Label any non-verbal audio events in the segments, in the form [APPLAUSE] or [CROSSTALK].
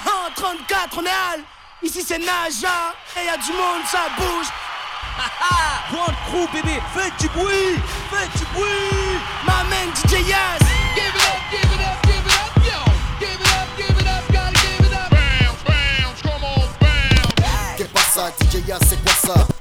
34, on est Al. Ici c'est Naja. Et y a du monde, ça bouge. [LAUGHS] One crew, bébé, faites du bruit, faites du bruit. Ma man DJ Yaz. Give it up, give it up, give it up, yo. Give it up, give it up, gotta give it up. Bounce, bounce, come on, bounce. ¿Qué pasa, DJ ya sé cosa? Up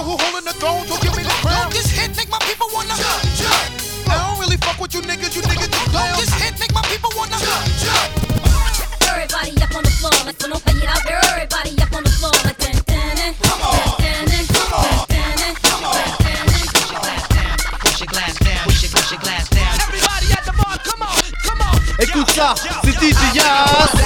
know who holding the throne, so give me the crown. This hit make my people wanna jump, jump. I don't really fuck with you niggas, you niggas just clown. This hit make my people wanna jump, jump. Everybody up on the floor, like so don't it out there. Everybody up on the floor, like dun dun dun. Come on, dun dun dun dun dun. Come on, dun dun. Push your glass down, push your, push your glass down. Everybody at the bar, come on, come on. Écoute ça, c'est DJ Yas.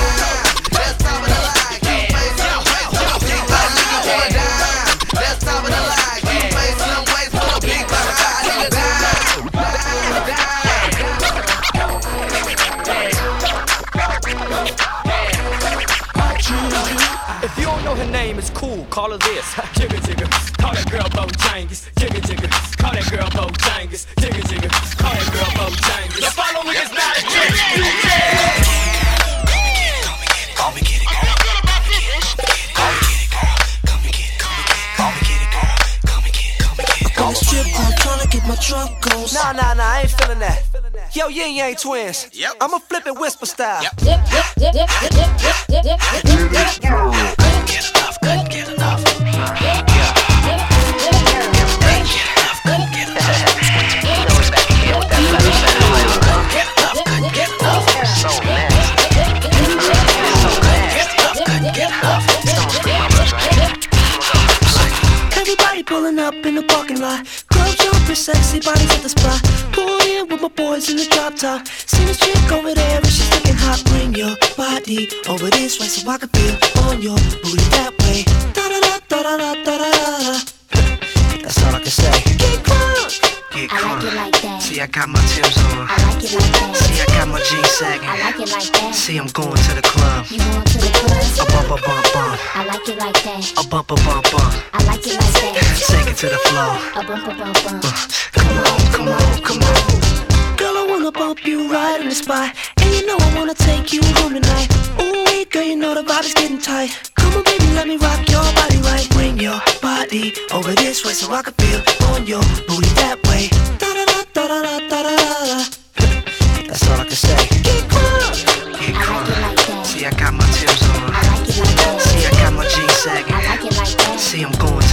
Call her this. Jigga jigga. Call that girl Bojangles. Jigga jigga. Call that girl Bojangles. Jigga jigga. Call that girl Bojangles. Now follow me, it's not a trick. On the strip club trying to get my drunk goals. Nah, nah, nah, I ain't feeling that. Yo, Ying Yang Twins. Yep. I'ma flip it whisper style. Dip, dip, dip, dip, dip, dip, dip, dip, dip, dip. Everybody pulling up in the parking lot. Girl jumping, sexy bodies at the spot. In with my boys in the drop top. See chick over there and she's looking hot. Bring your body over this way so I can feel on your booty that way da da da da. That's all I can say. Get crunk. Get crunk. I like it like that. See, I got my Tim's on. I like it like that. See, I got my jeans sagging. I like it like that. See, I'm going to the club. You going to the club? A bump, a bump, bump. I like it like that. A bump, a bump, bump. I like it like that. Take it to the floor. A bump, a bump, bump. Uh, come on, come on, come on. Girl, I wanna bump you right in the spot, and you know I wanna take you home tonight. Ooh. Girl, you know the vibe is getting tight. Come on, baby, let me rock your body right. Bring your body over this way so I can feel on your booty that way. Da da da da da da da da. That's all I can say. Get crunk, get crunk. Like that. See, I got my tips on. I like it like that. See, I got my jeans sagging. I like it like that. See, I'm going.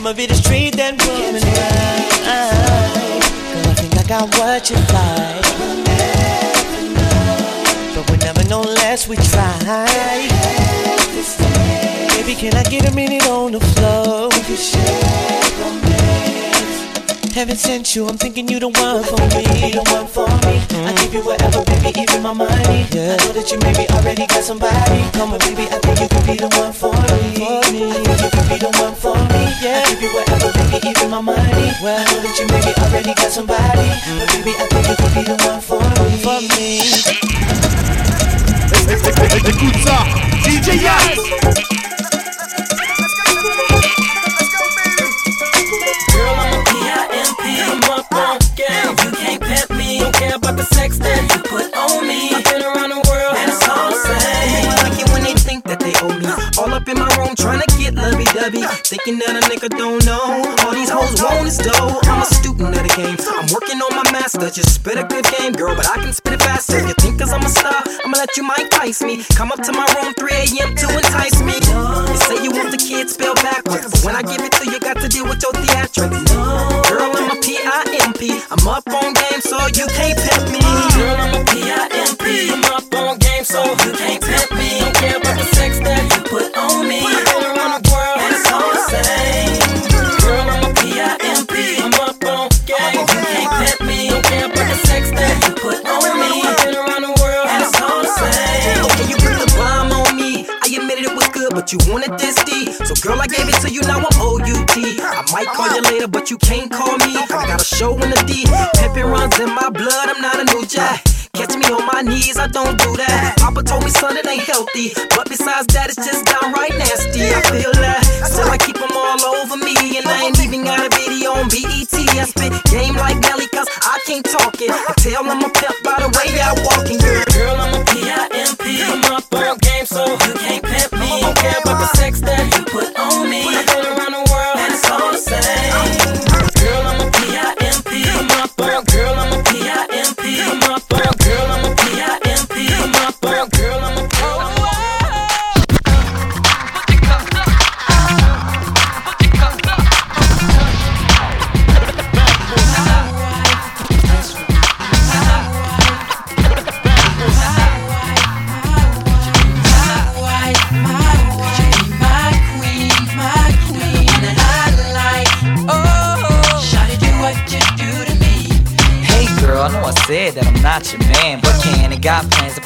Name of it is Treat That Woman Right. Girl, I think I got what you like. But we'll never know unless we try. Baby, can I get a minute on the floor? Heaven sent you, I'm thinking you the one for me, You the one for me. I give you whatever, baby, even my money. Yeah. I know that you maybe already got somebody. Come on, baby, I think you could be the one for me. I think you could be the one for me. Yeah. I give you whatever, baby, even my money. Well, I know that you maybe already got somebody, but baby, I think you could be the one for me. For me. Écoute ça, DJ Yas. The sex that you put on me. I've been around the world and it's all the same. I like it when they think that they owe me. All up in my room trying to get lovey dovey. Thinking that a nigga don't know. All these hoes want is dough. I'm a student of the game. I'm working on my master. Just spit a good game, girl, but I can spit it faster. You think cause I'm a star, I'ma let you Mike Tice me. Come up to my room 3 a.m. to entice me. You say you want the kids spelled backwards. But when I give it to you, got to deal with your theatrics. Girl, I'm a P-I-M-P. I'm up on game, so you can't pimp me. Girl, I'm a P.I.M.P. I'm up on game, so you can't pet me. Don't care about the sex that you put on me. But you wanted this D. So, girl, I gave it to you, now I'm OUT. I might call you later, but you can't call me. I got a show in the D. Pimpin' runs in my blood, I'm not a new jack. Catch me on my knees, I don't do that. Papa told me, son, it ain't healthy. But besides that, it's just downright nasty. I feel that. Still, I keep them all over me. And I ain't even got a video on BET. I spit game like Nelly, cause I can't talk it. And tell I'm a pimp by the way I walk. And girl,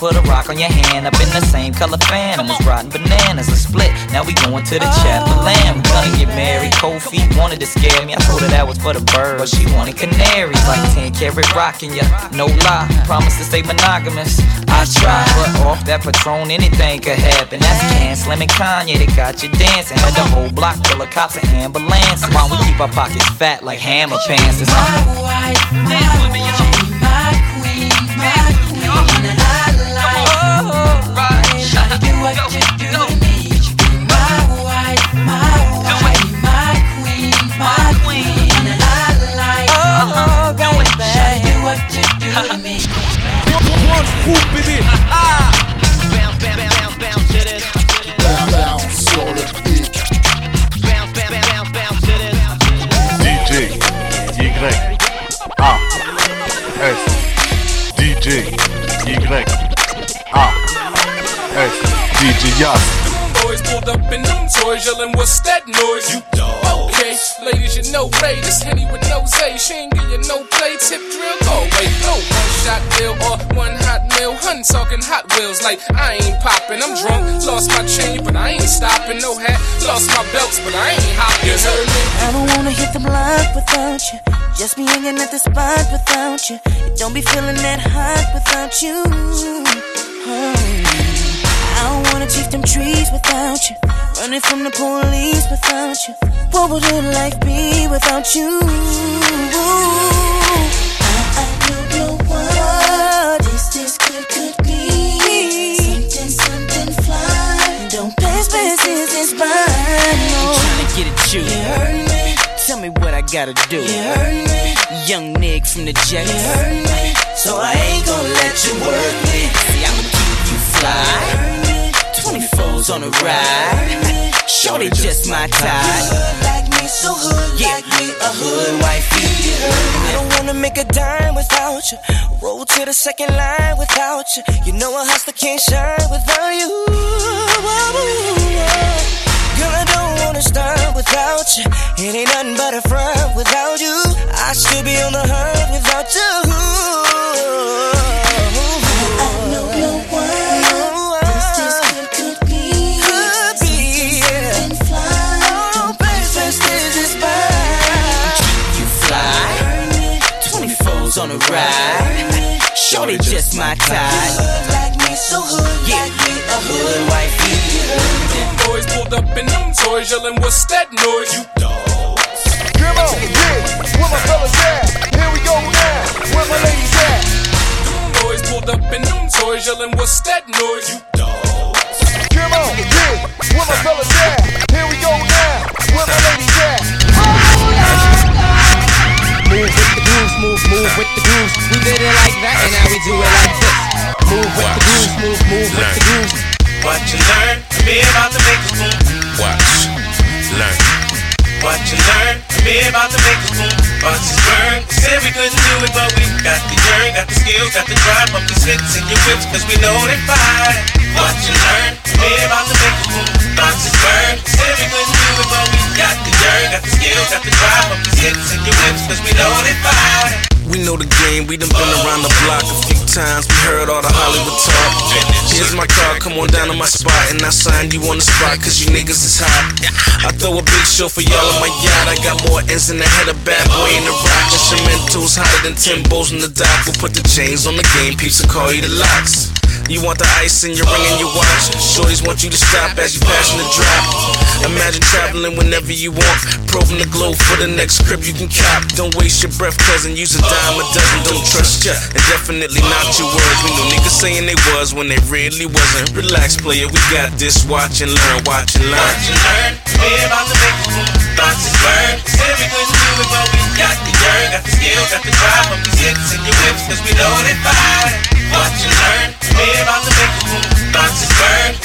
put a rock on your hand up in the same color phantom as rotten bananas, a split. Now we going to the chapel lamb. We gonna get married. Cold feet wanted to scare me. I told her that was for the birds, but she wanted canaries like 10 carat rocking ya. No lie, promise to stay monogamous. I try, but off that patron, anything could happen. That's Can Slim and Kanye that got you dancing. Had the whole block full of cops and ambulances. Why we keep our pockets fat like hammer pants? It's One foot, bébé. DJ DJ Yas. Boys pulled up in them toys, yelling, what's that noise? You dog. Okay, ladies, you know Ray, this Henny with no Zay. She ain't give you no play, tip drill. Oh, wait, no, no shot deal or one hot meal. Hun talking Hot Wheels like I ain't popping. I'm drunk, lost my chain, but I ain't stopping. No hat, lost my belts, but I ain't hopping. You heard me? I don't wanna hit the block without you. Just be hanging at the spot without you. It don't be feeling that hot without you. Oh. I don't wanna chase them trees without you. Running from the police without you. What would your life be without you? I, I don't know what this, this could, could be. Something, something fly. Don't pass, pass, this is mine. No. Tryna get at you. You heard me. Tell me what I gotta do. You heard me. Young Nick from the Jets. You heard me. So I ain't gonna let you work me. See, I'ma keep you fly. 24's on the ride. Shorty just my type. Like me, so hood Yeah. like me, a hood wifey. You heard me. I don't wanna make a dime without you. Roll to the second line without you. You know a hustler can't shine without you. Girl, I don't wanna start without you. It ain't nothing but a front without you. I should be on the hunt without you. I know no one. 24's on the ride. Shorty just my type. Hood like me, so hood like me, a hood wifey. Them boys pulled up in them toys, yelling, What's that noise? You dogs. Come on, yeah. Where my fellas at? Here we go now. Where my ladies at? Them boys pulled up in them toys, yelling, What's that noise? You dogs. Come on, yeah. Where my fellas at? Here we go now. Where my ladies at? The grooves, move, move with the grooves. We did it like that, and now we do it like this. Move with the grooves, move, move with the grooves. What you learn, be about to make a. Watch, learn. What you learn, be about to make a boom. Buses burn, said we couldn't do it, but we got the yearn, got the skills, got the drive, pump these hits in your whips, cause we know they fire. What you learn, be about to make a boom. Buses burn, said we couldn't do it, but we got the yearn, got the skills, got the drive, pump these hits in your whips, cause we know they fire. We know the game, we done been around the block a few times. We heard all the Hollywood talk. Here's my car, come on down to my spot, and I sign you on the spot, cause you niggas is hot. I throw a big show for y'all on my yacht. I got more ends in the head of bad boy in the rock. Instrumentals hotter than Timbo's in the dock. We'll put the chains on the game, and call you the locks. You want the ice in your ring and your watch. Shorties want you to stop as you passing the drop. Imagine traveling whenever you want. Probing the globe for the next crib you can cop. Don't waste your breath, cousin. Use a dime a dozen. Don't trust ya. And definitely not your words. We know niggas saying they was when they really wasn't. Relax, player. We got this. Watch and learn. Watch and learn. What you learn, be about to make a boom. Buses burn, said we couldn't do it, but we got the yearn, got the skills, got the drive, pump these hits in your whips, cause we know they fire. What you learn, be about to make a boom. Buses burn,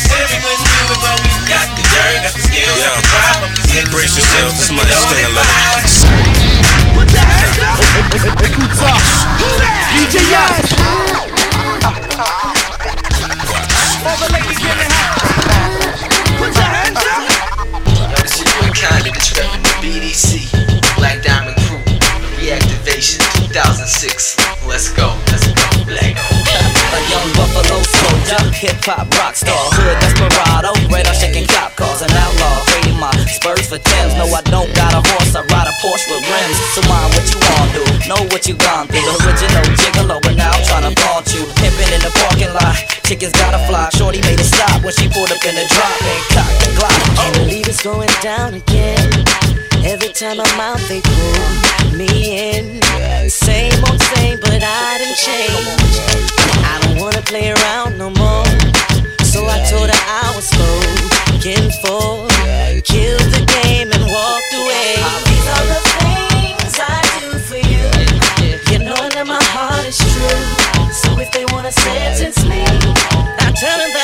know what you gone through. The original gigolo, but now I'm tryna flaunt you. Pimpin' in the parking lot, chickens gotta fly. Shorty made it stop when she pulled up in the drop and cocked the Glock. Can't believe it's going down again. Every time I'm out, they pull me in. Same old same, but I didn't change. I don't wanna play around no more. So I told her I I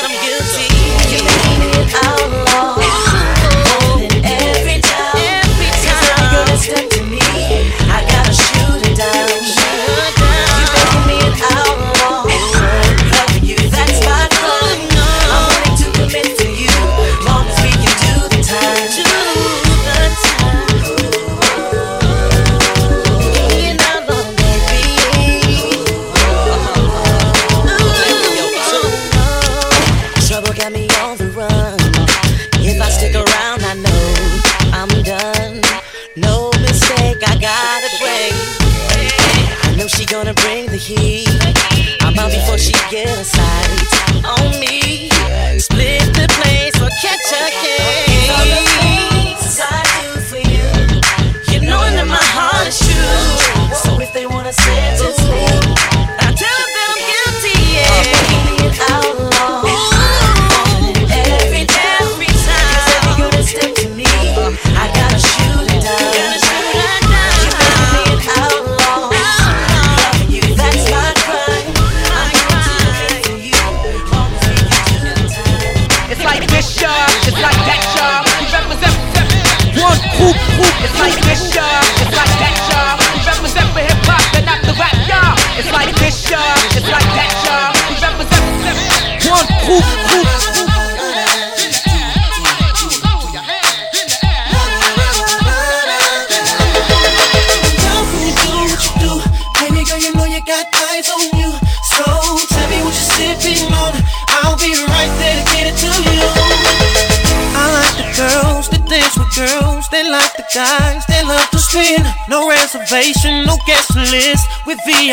the heat. I'm out before she gets out.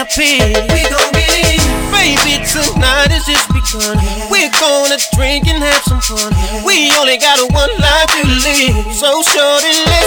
happy. We gon' get it. Baby, tonight is just begun. Yeah. We're gonna drink and have some fun. Yeah. We only got one life to live, so short and live.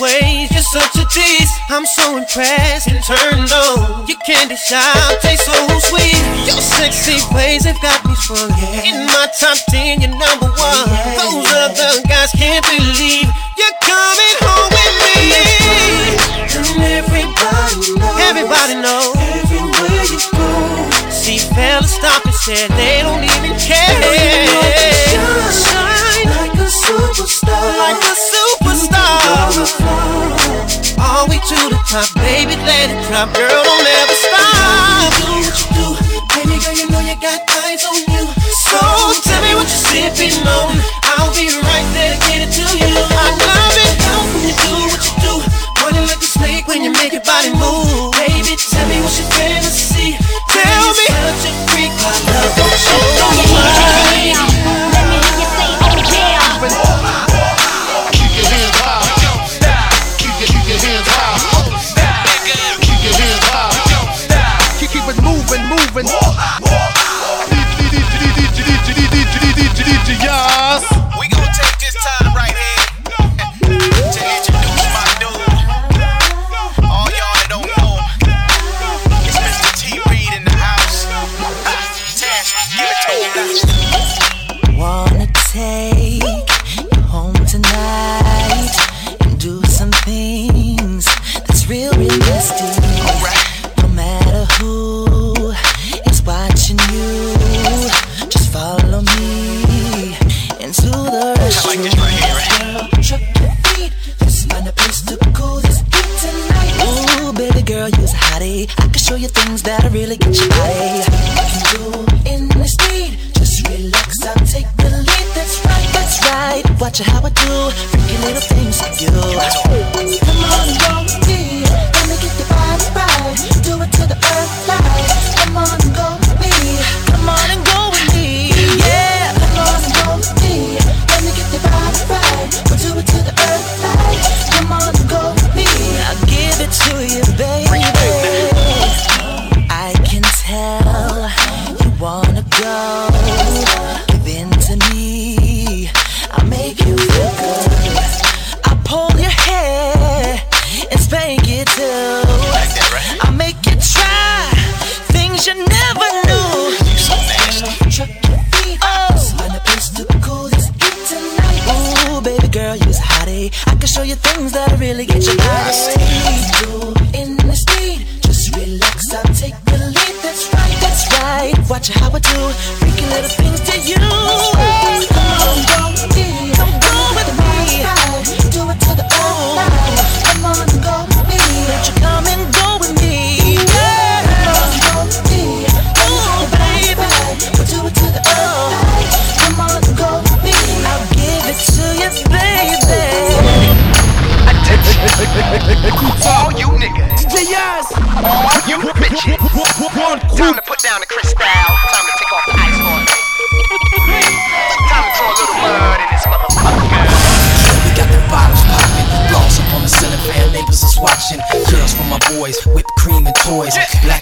ways. You're such a tease. I'm so impressed and turned on. Your candy shop tastes so sweet. Your sexy ways have got me swung. Yeah. In my top ten, you're number one. Yeah. Those other guys can't believe you're coming home with me. And everybody knows. Everybody knows. Everywhere you go. See, fellas stop and said they don't even care. drop, baby, let it drop, girl. destiny.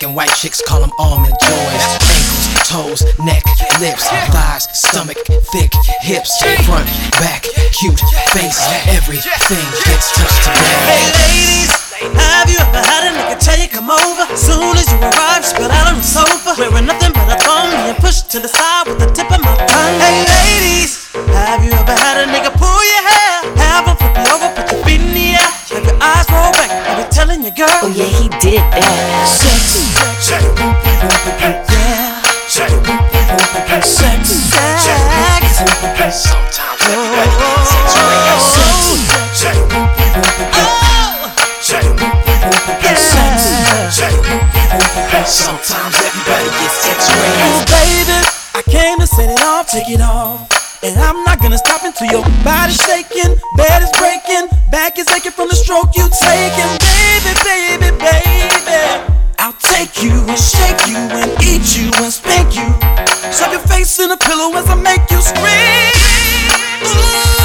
And white chicks call them almond joys. Ankles, toes, neck, lips, thighs, stomach, thick hips, front, back, cute face. Everything gets touched today. Hey ladies, have you ever had a nigga tell you come over? Soon as you arrive, spit out on the sofa, wearing nothing but a thumb and push to the side with the tip of my tongue. Hey ladies, have you ever had a nigga pull your hair? Have him flip you over, put your feet in the air, have your eyes roll back, I be telling your girl. Oh yeah, he did that. Take it off. And I'm not gonna stop until your body's shaking, bed is breaking, back is aching from the stroke you taking. Baby, baby, baby, I'll take you and shake you and eat you and spank you. Shove your face in a pillow as I make you scream. Ooh,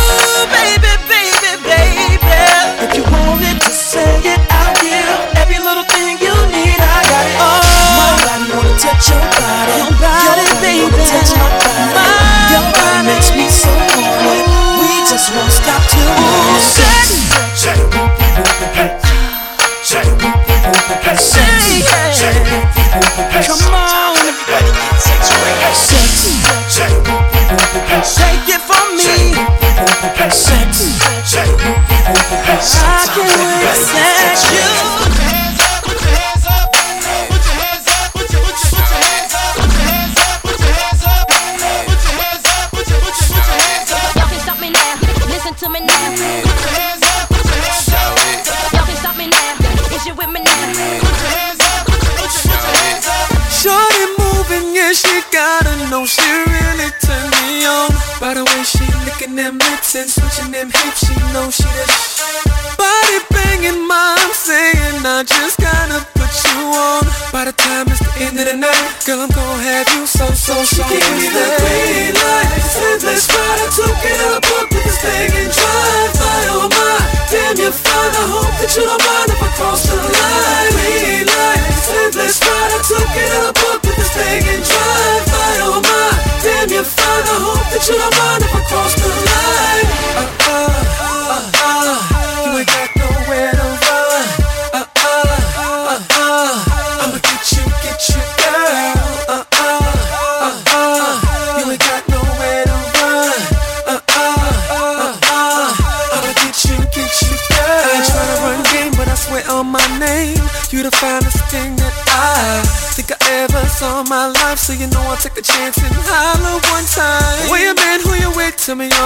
lips them hips, she know she the sh- Body banging, mom saying I just gotta put you on. By the time it's the end of the night, girl, I'm gonna have you so, so, so. She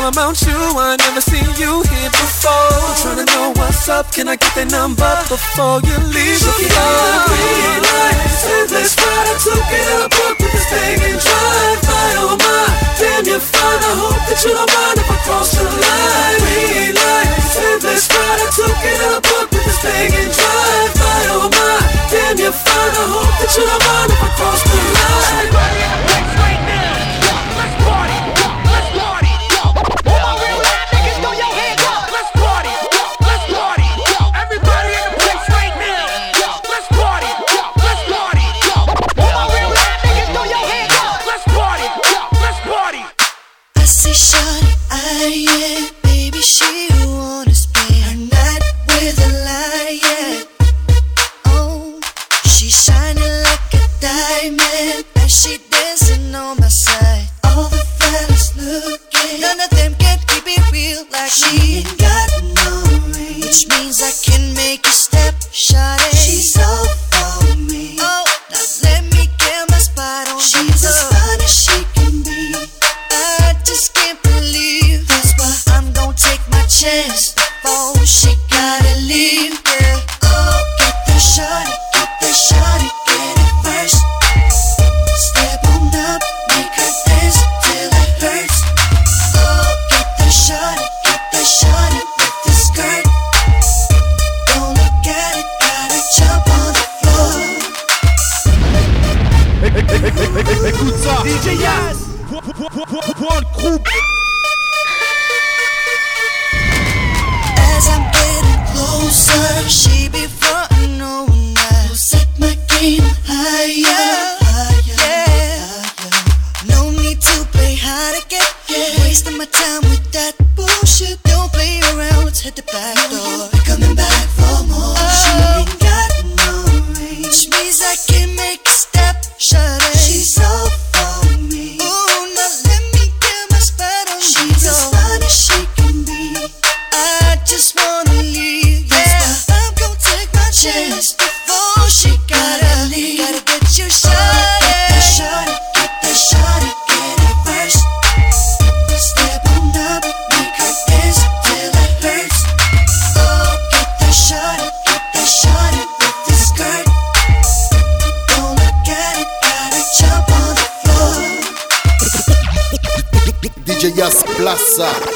all about you. I never seen you here before. I'm tryna know what's up. Can I get that number before you leave? Green light, said let's ride. I took it up, up with this thing and drive by. Oh my, damn you're fine. I hope that you don't mind if I cross the line. Said let's ride. I took it up, up with this thing and drive by. Oh my, damn you're fine. I hope that you don't mind if I cross the line.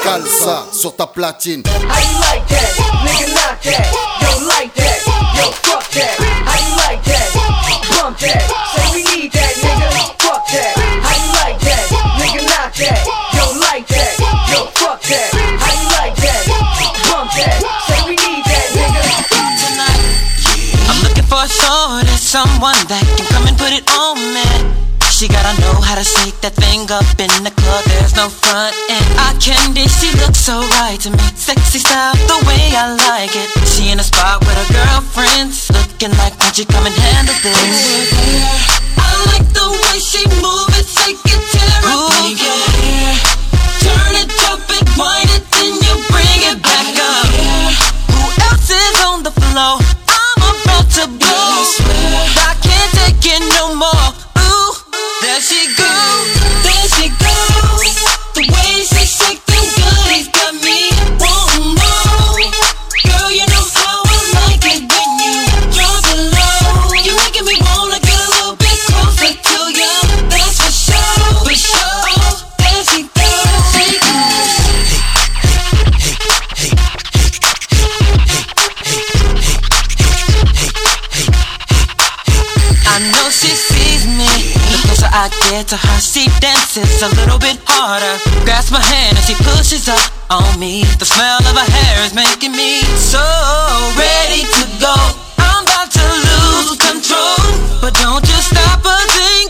Plaza, calza sur ta platine. How you like that? Nigga, knock that. Yo, like that. Yo, fuck that. How you like that? Bump that. Say we need that, nigga. Fuck that. How you like that? Nigga, knock that. Yo, like that. Yo, fuck that. How you like that? Bump that. Say we need that, nigga. Tonight, I'm looking for a shorty, someone that can come and put it on me. She gotta know how to shake that thing up She sees me. The closer I get to her, she dances a little bit harder. Grasps my hand and she pushes up on me. The smell of her hair is making me so ready to go. I'm about to lose control, but don't you stop a thing,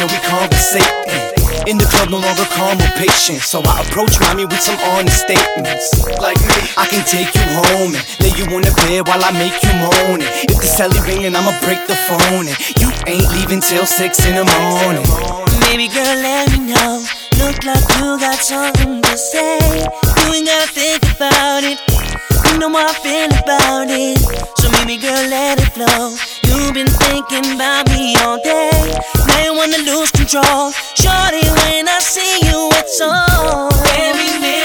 and we conversating. In the club, no longer calm or patient. So I approach mommy with some honest statements. Like me, I can take you home and lay you on the bed while I make you moan. If the celly ringing, I'ma break the phone. And you ain't leaving till six in the morning. Baby girl, let me know. Look like you got something to say. You ain't gotta think about it. You know how I feel about it. So baby girl, let it flow. You've been thinking about me all day. Now you wanna lose control. Shorty, when I see you, it's on. Every minute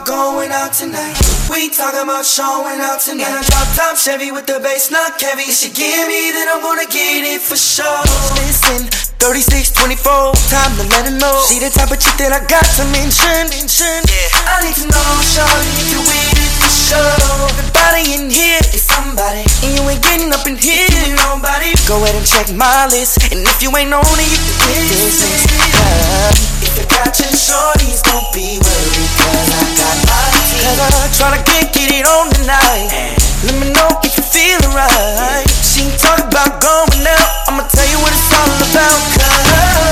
about going out tonight. We talking about showing out tonight. In a drop top Chevy with the bass not heavy. She give me, then I'm gonna get it for sure. Listen, 36, 24, time to let her know. She the type of chick that I got to mention. mention. Yeah. I need to know, shawty, if you with it for sure. Everybody in here is somebody, and you ain't getting up in here. to Nobody, go ahead and check my list, and if you ain't on it, you can get this got your shorties, don't be worried, cause I got my team. Cause I try to get, get it on tonight. Let me know if you feel right. She ain't talking about going out, I'ma tell you what it's all about. Cause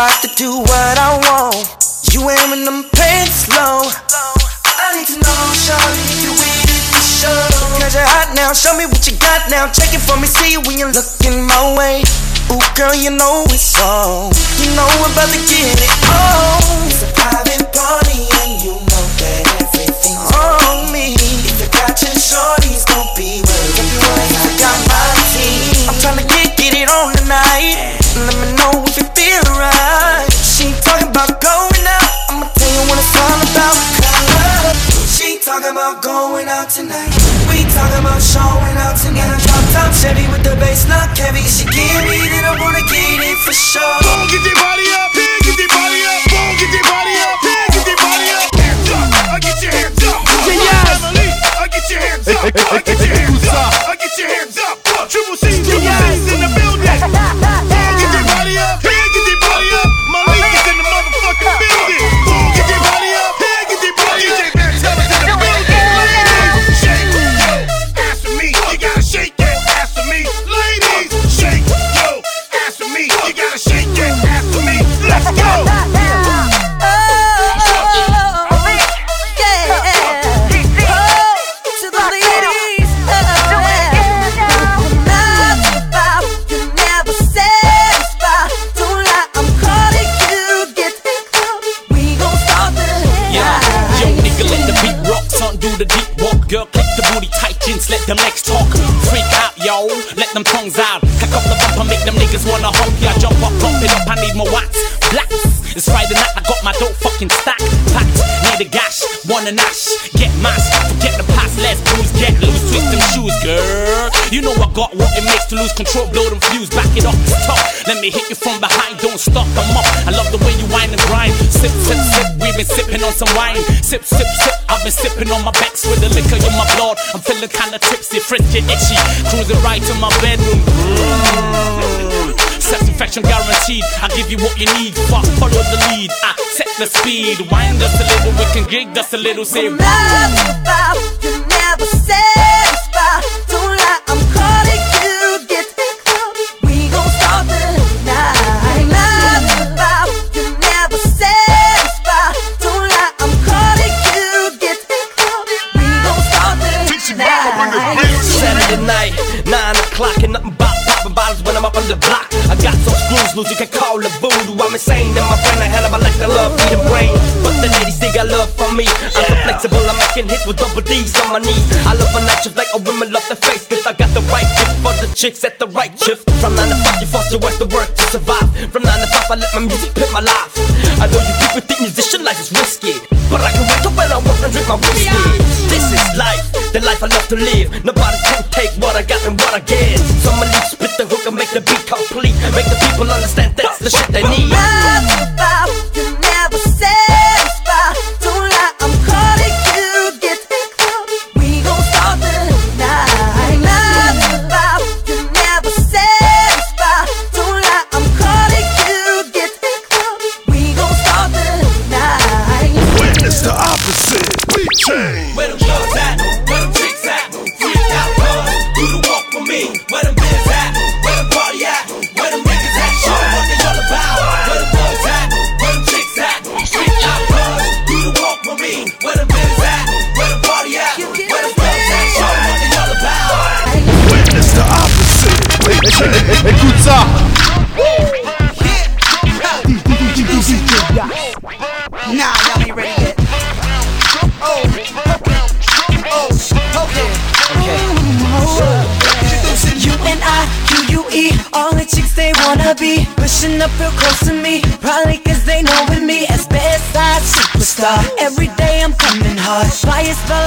about to do what I want. You wearing them pants low. I need to know, shawty, you with it for sure. Cause you're hot now, show me what you got now. Check it for me, see when you're looking my way. Ooh, girl, you know it's on. You know we're about to get it on. It's a private party, and you know that everything's on me. If you got your shorties, don't be talking about going out tonight. We talking about showing out tonight. Drop top Chevy with the bass not heavy. She give me, then I wanna get it for sure. Boom, get your body up, here, get your body up, boom, get your body up, here, get your body up. Hands up, I get your hands up. Family, I get your hands up, I get your hands up, lose control, blow them fuse, back it up, top. Let me hit you from behind, don't stop, I'm up. I love the way you whine and grind. Sip, sip, sip, we've been sipping on some wine. Sip, sip, sip, I've been sipping on my backs with the liquor in my blood. I'm feeling kinda tipsy, frisky, itchy. Cruising right to my bedroom. Satisfaction guaranteed. I give you what you need. Fuck, follow the lead. I set the speed. Wind us a little, we can gig us a little. Say, night shift like a women love the face, cause I got the right gift for the chicks at the right shift. From 9 to 5, you forced to work to work to survive. From 9 to 5, I let my music pimp my life. I know you people think musician life is risky, but I can wake up when I work and drink my whiskey. This is life, the life I love to live. Nobody can take what I got and what I get. So I'ma leave, split the hook and make the beat complete. Make the people understand that's the shit they need.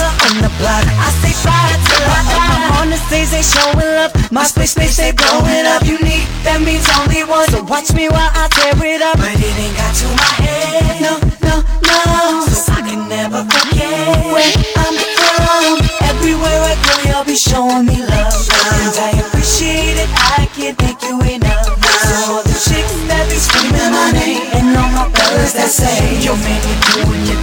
Bias on the block, I say fly till I die On the stage they showing love, my space space they blowing up. Unique, that means only one, so watch me while I tear it up. But it ain't got to my head, no, no, no. So I can never forget where I'm from. Everywhere I go, y'all be showing me love. And I appreciate it, I can't thank you enough. So all the chicks that be screaming my name, and all my fellas that say, Yo man, you doing your. I'm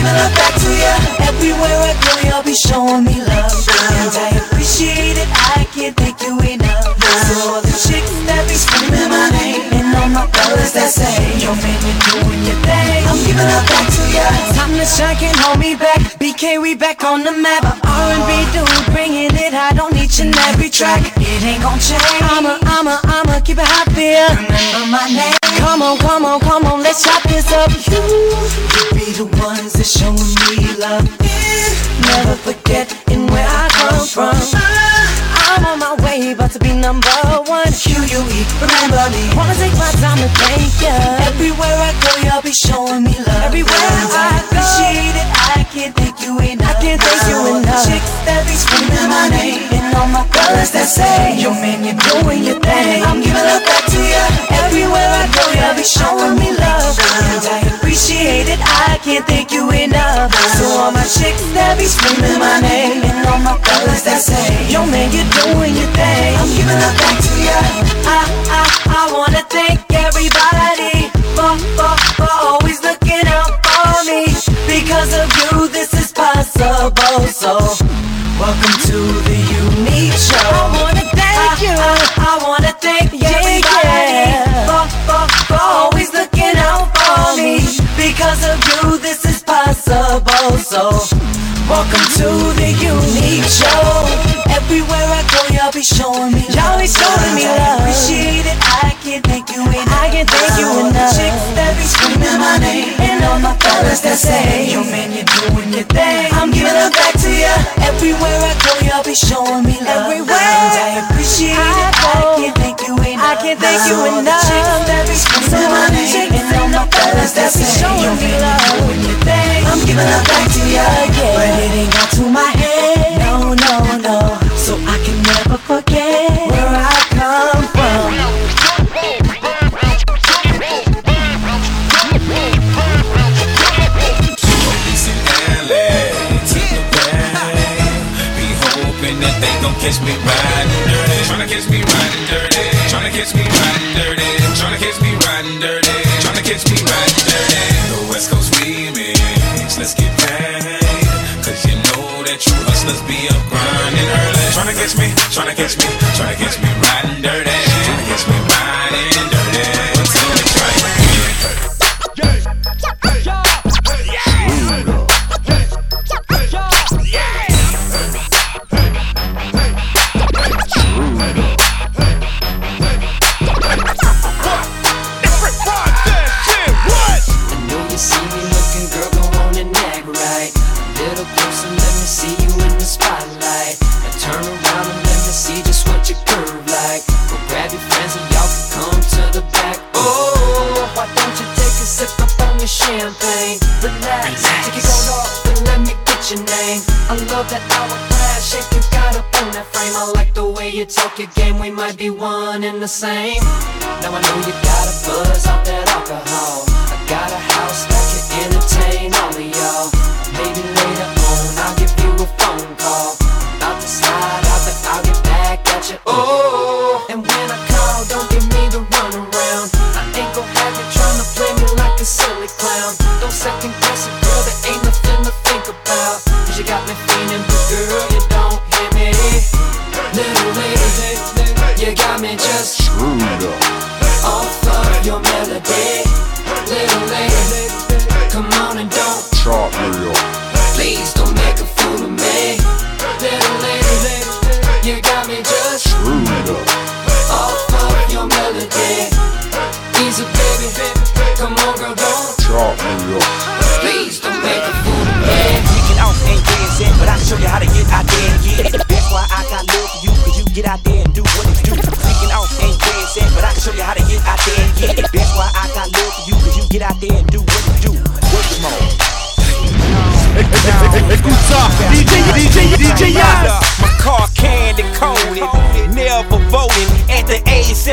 giving love back to ya. Everywhere I go, y'all be showing me love. And I appreciate it, I can't thank you enough. So all the chicks fellas that say, Yo man, you're doing your thing. I'm giving love back to ya. Time to shine, can't hold me back. BK, we back on the map. R&B dude, bringing it I Don't each and every track. It ain't gon' change. I'ma, I'ma, I'ma keep it hot there. Remember my name. Come on, come on, come on, let's chop this up. You, you be the ones that show me love. Never forget in where I come from. Uh. I'm on my way, about to be number one. Q-U-E, remember me. Wanna take my time to thank ya. Everywhere I go, y'all be showing me love. Everywhere I, appreciate it, I can't thank you enough. I can't thank you enough. Chicks that be screaming my name, and all my fellas that say, Yo man, you're doing your thing. I'm giving love back to ya. Everywhere I go, y'all be showing me love, and I appreciate it. I can't thank you enough. So all my chicks that be screaming my name, and all my fellas that say, Yo man, you're doing your thing. I'm giving love back to ya. I, I, I wanna thank everybody for, for, for always looking out for me. Because of you, this is possible. So, welcome to the unique show. I wanna thank you. I, I wanna thank So, welcome to the unique show. Everywhere I go, y'all be showing me Y'all be showing me love. I appreciate it. I can't thank you enough. I can't thank you enough. The chicks that be screaming my name, and all my fellas that say, Yo man, you're doing your thing. I'm giving it back to ya. Everywhere I go, y'all be showing me love. Everywhere. I appreciate it. I can't thank you enough. I can't thank you enough. The chicks that be screaming my name, and all my fellas that say, Yo man, you're doing your thing. I'm giving it back ya. But it ain't got to my head. No, no, no. So I can never forget where I come from. Be hoping that they gon' catch me riding dirty. Tryna catch me riding dirty. Tryna catch me, tryna catch me riding Take it all off and let me get your name. I love that hourglass shape you got up on that frame. I like the way you talk your game. We might be one and the same. Now I know you got a buzz off that alcohol. I got a house that can entertain all of y'all.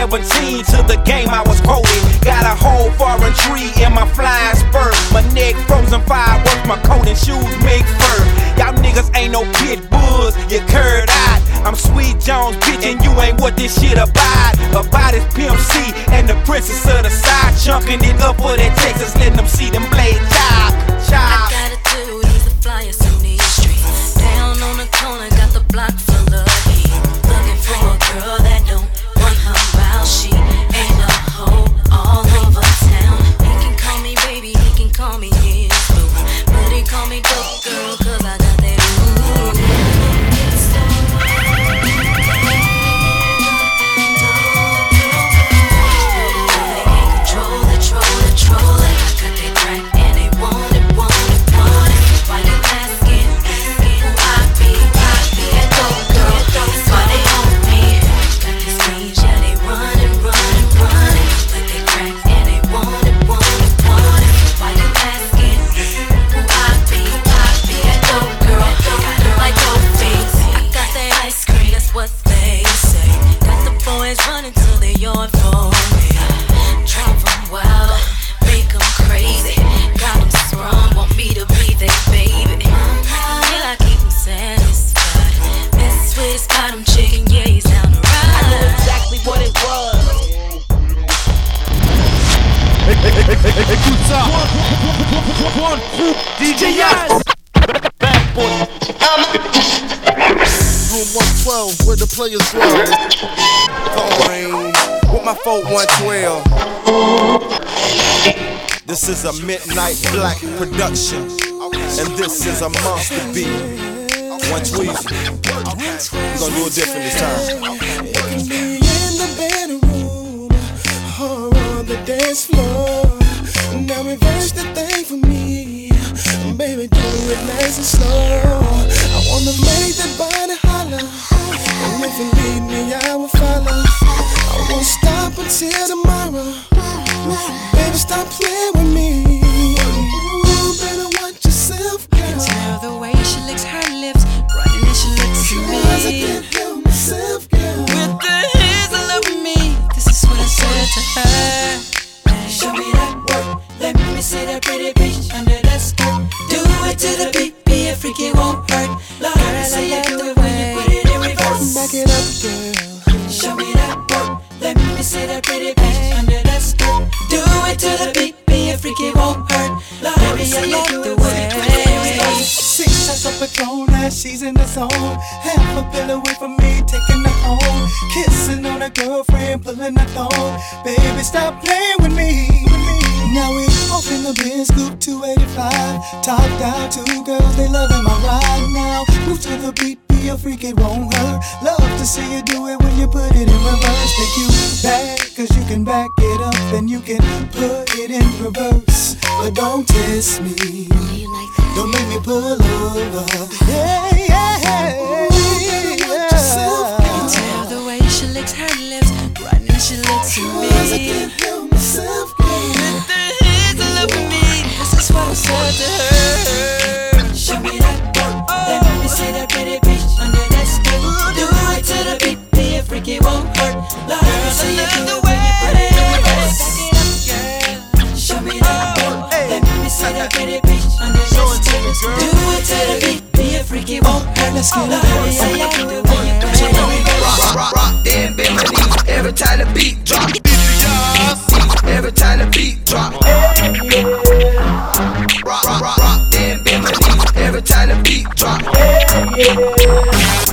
17 to the game I was quoted. Got a whole foreign tree in my flying spur. My neck frozen fireworks, my coat and shoes make fur. Y'all niggas ain't no pit bulls, you curd eyed. I'm Sweet Jones, bitch, and you ain't what this shit about. About this PMC and the princess of the side, chunking it up for that Texas, letting them see them blades.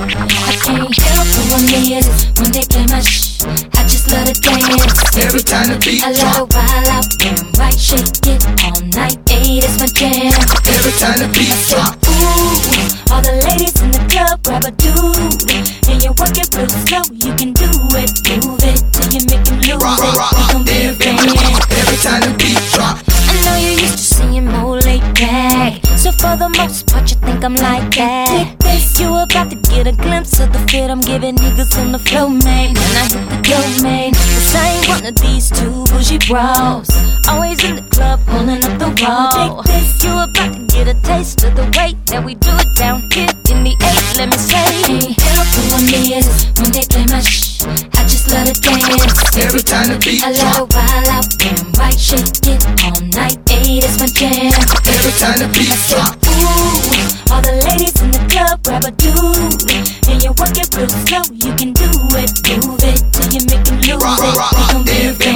I can't help but when they when they play my shh. I just love to dance. Every time the beat I love to wild out and right, shake it all night. Hey, that's my jam. Every time the beat drop. Ooh, all the ladies in the club grab a dude, and you work it real slow. You can do it, move it till you make him lose Rock, it. rock, rock. gon' be a band. every time the beat drop. I know you're used to seeing more laid back. So for the most part, you think I'm like that. You about to get a glimpse of the fit I'm giving niggas on the floor, man. When I hit the domain, cause I ain't one of these two bougie bros. Always in the club, pulling up the wall. Take this, you about to get a taste of the way that we do it down here in the eight. Let me say, help for one minute when they play my shh. I just love to dance. Every time the beat I love drop. wild out and right, shake it all night. Hey, that's my jam. Every time the beat drop. Ooh, all the ladies in club grab a dude, and you work it real slow. You can do it, move it till you make him lose it. rock,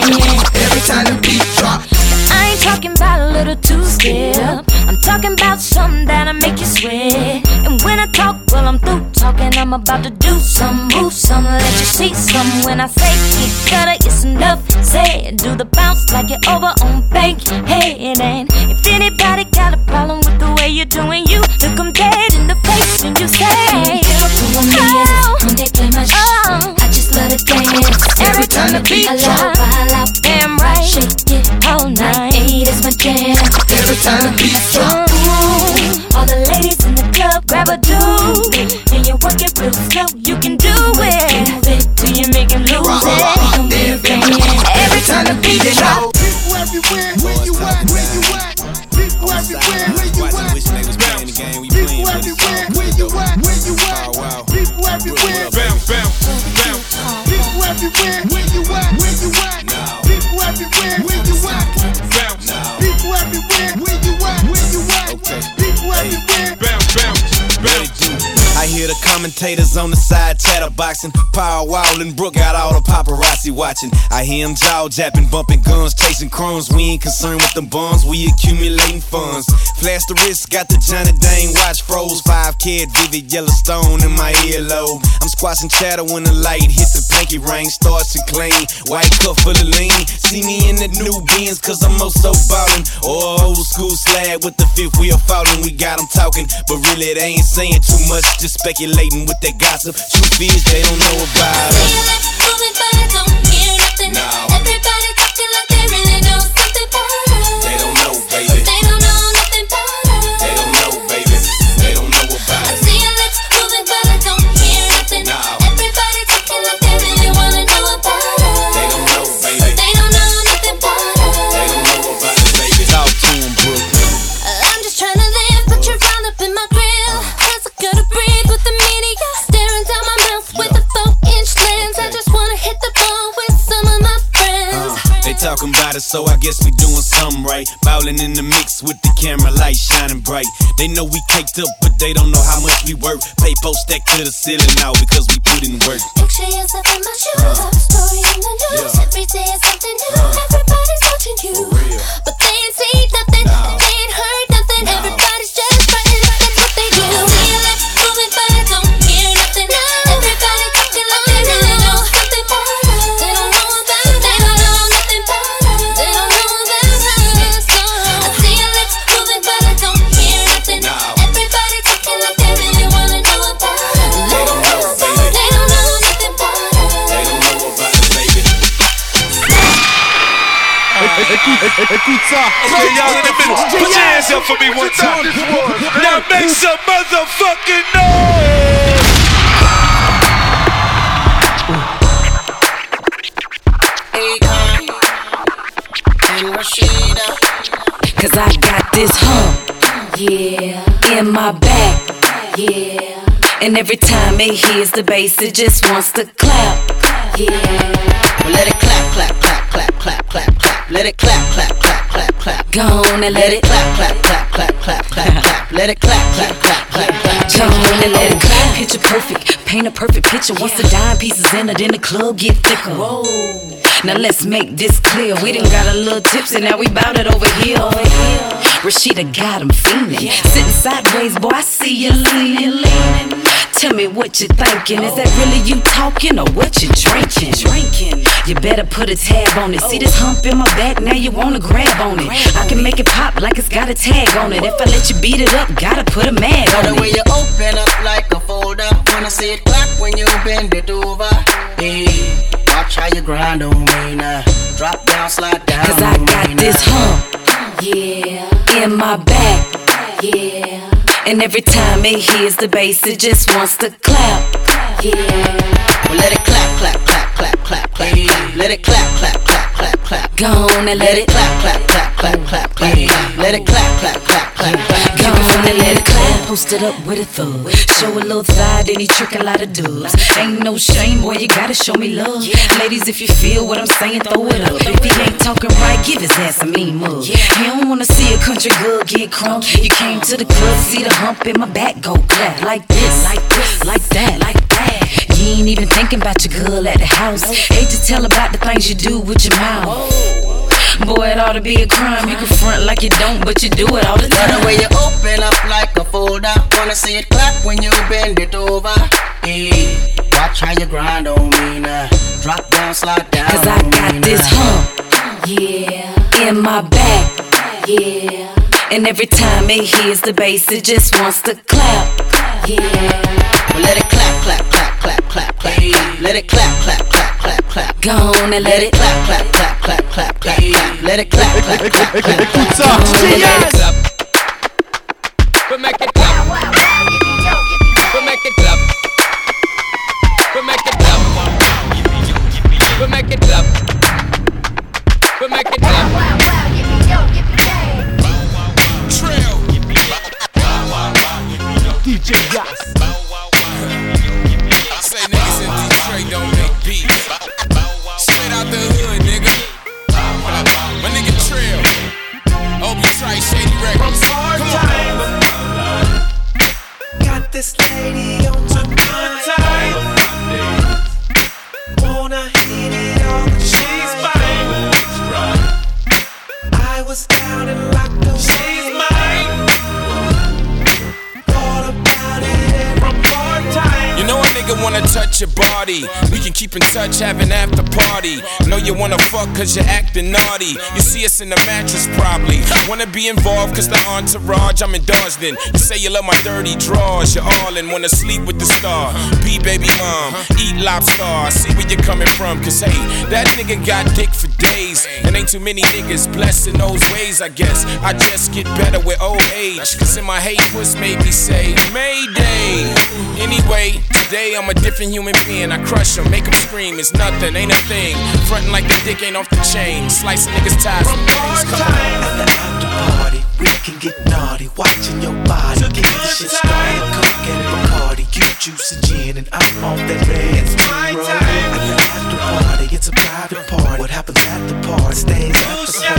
We talking about a little two step. I'm talking about something that'll make you sweat. And when I talk, well, I'm through talking. I'm about to do some, move some, let you see some. When I say it gotta, it's enough. Say do the bounce like you're over on bank. Hey, and if anybody got a problem with the way you're doing you, look 'em dead in the face and you say, Oh, when they play my oh, I just love to dance. Every time the beat oh, I drop. love wild out, damn right. Shake it all night. Hey, that's my jam. Every time the beat drop. Ooh, all the ladies in the club grab a dude, and you work it real slow. You can do it. Move it till you make him lose it. rock, We be a band. Every time the beat drop. People everywhere, where you at? Where you at? People everywhere, where you at? Wish niggas playing the game we People playing, but it's everywhere, where good you though. at? Where you at? People everywhere. Bounce, bounce, bounce. People everywhere, hear the commentators on the side chatterboxing. Power Wall and Brook got all the paparazzi watching. I hear them jaw japping, bumping guns, chasing crumbs. We ain't concerned with them bums, we accumulating funds. Flash the wrist, got the Johnny Dang watch froze. Five kid, vivid Yellowstone in my earlobe. I'm squashing chatter when the light hits the pinky ring. Starts to clean, white cup full of lean. See me in the new beans, cause I'm oh so ballin'. Or old school slag with the fifth wheel falling. We got them talking, but really they ain't saying too much. Just speculating with that gossip. Truth is, they don't know about us. Moving, but I don't hear nothing. No. Everybody talking about it, so I guess we doing something right. Bowling in the mix with the camera light shining bright. They know we caked up, but they don't know how much we work. Pay post stack to the ceiling now because we put in work. Picture yourself in my shoes. Top story in the news. Every day is something new. Everybody's watching you. Hands up for me one time. Now make some motherfucking noise. and Rashida. Cause I got this hump, yeah, in my back, yeah. And every time it hears the bass, it just wants to clap, yeah. Well, let it clap, clap, clap, clap, clap, clap, clap. Let it clap, clap, clap, clap, clap. Go on and let it clap, clap, clap, clap, clap, clap, clap. Let it clap, clap, clap, clap, clap. Go on and let it clap. Picture perfect, paint a perfect picture. Once the dime pieces in it, then the club get thicker. Whoa. Now let's make this clear. We done got a little tipsy, now we bout it over here. Rashida got him fiending. Sitting sideways, boy, I see you leaning, leaning. Tell me what you thinking. Is that really you talking or what you drinking? Drinking. You better put a tab on it. See this hump in my back, now you wanna grab on it. I can make it pop like it's got a tag on it. If I let you beat it up, gotta put a mag on the way you open up like a folder. Wanna see it clap when you bend it over. Hey, watch how you grind on me now. Drop down, slide down. Cause I got this hump, yeah, in my back, yeah. And every time it hears the bass, it just wants to clap, yeah. Well, let it clap, clap, clap, clap, clap, clap. Let it clap, clap, clap, clap, clap. Go on and let it clap, clap, clap, clap, clap, clap. Let it clap, clap, clap, clap, clap. On and let it clap. Posted up with a thug. Show a little thigh, then he trick a lot of dubs. Ain't no shame, boy, you gotta show me love. Ladies, if you feel what I'm saying, throw it up. If he ain't talking right, give his ass a mean mug. He don't wanna see a country girl get crunk. You came to the club, see the hump in my back, go clap. Like this, like this, like that, like that. You ain't even thinking about your girl at the house. Hate to tell about the things you do with your mouth. Boy, it ought to be a crime. You can front like you don't, but you do it all the Love time. the way you open up like a folder. Wanna see it clap when you bend it over. Hey, watch how you grind on me now. Drop down, slide down. Cause I got me this now. hump, yeah, in my back, yeah. And every time it hears the bass, it just wants to clap, yeah. Well, let it clap, clap, clap, clap, clap, clap. Let it clap, clap, clap, clap, clap. Go on and let it clap, clap, clap, clap, clap, clap. clap. Let it clap, clap, clap, clap, clap. Écoute ça, Go on and let it clap. But make it clap. But make it clap. But make it clap. But make it clap. But make it clap. Trail. DJ Yas. I say niggas in Detroit don't make beats. Straight out the hood, nigga. My nigga Trail. Obi Trice, Shady Records. Come on. Got this lady on my mind. Wanna hit it all, but she's mine. I was down and locked wanna touch your body. We can keep in touch, have an after party. Know you wanna fuck cause you're acting naughty. You see us in the mattress probably. Wanna be involved cause the entourage, I'm indulged in. You say you love my dirty drawers, you're all in. Wanna sleep with the star. Be baby mom, eat lobster. I see where you're coming from cause hey, that nigga got dick for days. And ain't too many niggas blessed in those ways, I guess. I just get better with old age. Cause in my hate puss made me say, Mayday. Anyway, today I'm a different human being. I crush them, make them scream. It's nothing, ain't a thing. Frontin' like the dick ain't off the chain. Slicing niggas' ties with things. Come on. At the party, we can get naughty, watching your body. Get this shit started, coke and Bacardi, you juice and gin, and I'm on that red road. At the after party, it's a private party. What happens at the party stays at the party.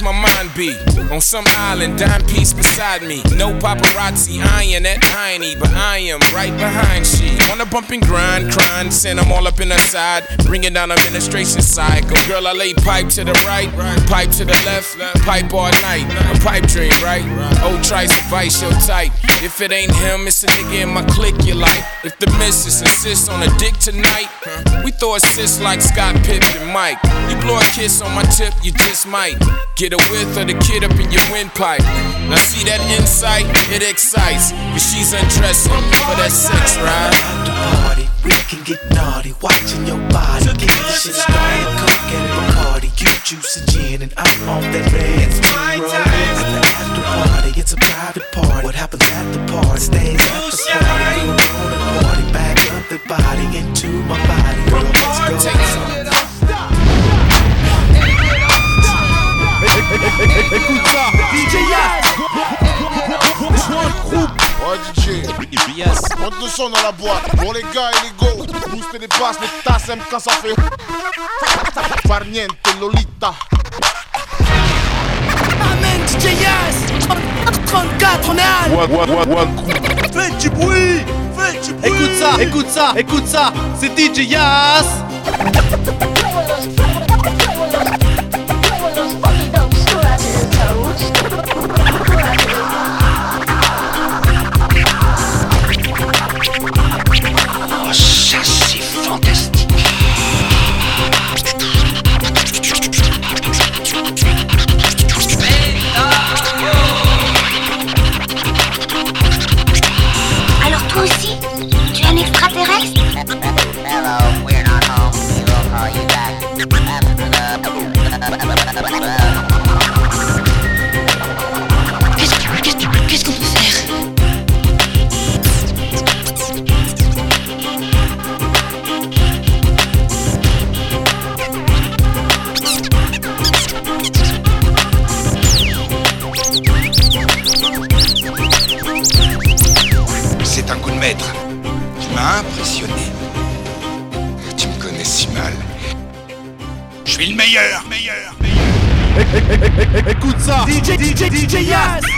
I my mind be. On some island, dime piece beside me. No paparazzi eyeing that hiney, but I am right behind she. Wanna bump and grind, crying, send I'm all up in her side. Bring it down administration. Go girl, I lay pipe to the right, pipe to the left, pipe all night. A pipe dream, right? Oh, Obi Trice advice, yo tight. If it ain't him, it's a nigga in my clique you like. If the missus insists on a dick tonight, we throw assists like Scott Pippen Mike. You blow a kiss on my tip, you just might get a whiff of the kid up in your windpipe. Now see that insight, it excites. Cause she's undressing for that sex ride. The party, we can get naughty, watching your body. Get this shit started, coke and Bacardi, you juice and gin, and I'm on that red road. At the after party, it's a private party. What happens at the party stays at the Monte le son dans la boîte. Pour les gars et les go. Booster les basses, les tasses aiment quand ça fait. Farniente, Lolita. Amen, DJ Yas 34, on est à One, one, one, one crew. Faites du bruit Faites du bruit Écoute ça, écoute ça, écoute ça, c'est DJ Yas. DJ, DJ, DJ Yas